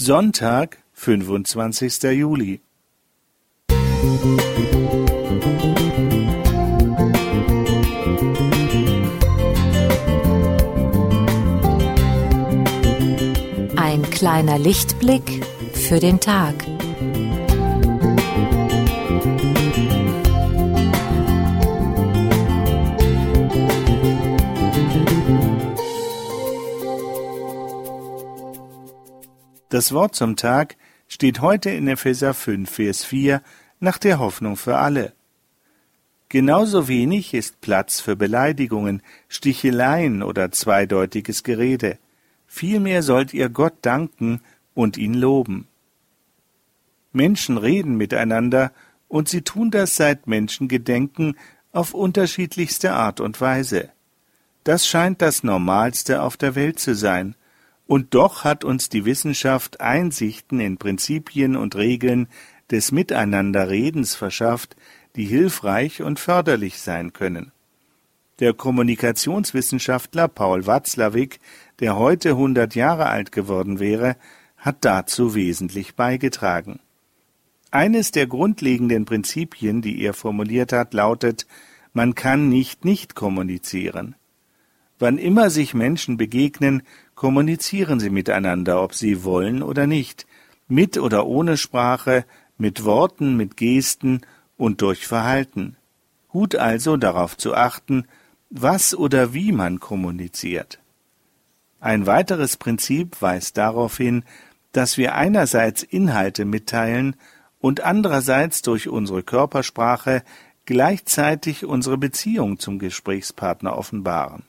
Sonntag, fünfundzwanzigster Juli. Ein kleiner Lichtblick für den Tag. Das Wort zum Tag steht heute in Epheser 5, Vers 4 nach der Hoffnung für alle. Genauso wenig ist Platz für Beleidigungen, Sticheleien oder zweideutiges Gerede. Vielmehr sollt ihr Gott danken und ihn loben. Menschen reden miteinander, und sie tun das seit Menschengedenken auf unterschiedlichste Art und Weise. Das scheint das Normalste auf der Welt zu sein, und doch hat uns die Wissenschaft Einsichten in Prinzipien und Regeln des Miteinanderredens verschafft, die hilfreich und förderlich sein können. Der Kommunikationswissenschaftler Paul Watzlawick, der heute hundert Jahre alt geworden wäre, hat dazu wesentlich beigetragen. Eines der grundlegenden Prinzipien, die er formuliert hat, lautet, man kann nicht nicht kommunizieren. Wann immer sich Menschen begegnen, kommunizieren sie miteinander, ob sie wollen oder nicht, mit oder ohne Sprache, mit Worten, mit Gesten und durch Verhalten. Gut also darauf zu achten, was oder wie man kommuniziert. Ein weiteres Prinzip weist darauf hin, dass wir einerseits Inhalte mitteilen und andererseits durch unsere Körpersprache gleichzeitig unsere Beziehung zum Gesprächspartner offenbaren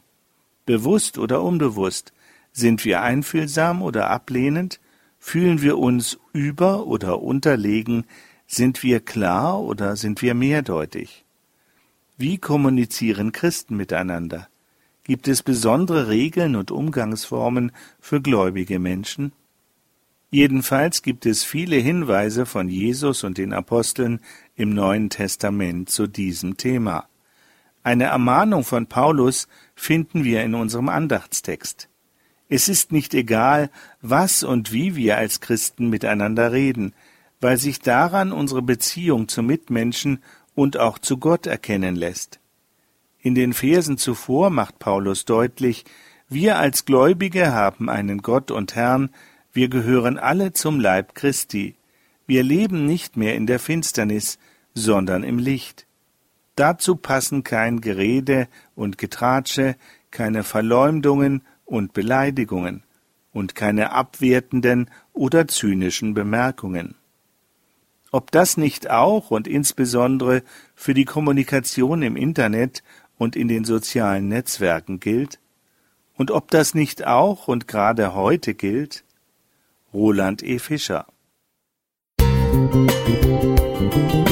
bewusst oder unbewusst, sind wir einfühlsam oder ablehnend, fühlen wir uns über oder unterlegen, sind wir klar oder sind wir mehrdeutig? Wie kommunizieren Christen miteinander? Gibt es besondere Regeln und Umgangsformen für gläubige Menschen? Jedenfalls gibt es viele Hinweise von Jesus und den Aposteln im Neuen Testament zu diesem Thema. Eine Ermahnung von Paulus finden wir in unserem Andachtstext. Es ist nicht egal, was und wie wir als Christen miteinander reden, weil sich daran unsere Beziehung zu Mitmenschen und auch zu Gott erkennen lässt. In den Versen zuvor macht Paulus deutlich, wir als Gläubige haben einen Gott und Herrn, wir gehören alle zum Leib Christi, wir leben nicht mehr in der Finsternis, sondern im Licht. Dazu passen kein Gerede und Getratsche, keine Verleumdungen und Beleidigungen und keine abwertenden oder zynischen Bemerkungen. Ob das nicht auch und insbesondere für die Kommunikation im Internet und in den sozialen Netzwerken gilt? Und ob das nicht auch und gerade heute gilt? Roland E. Fischer Musik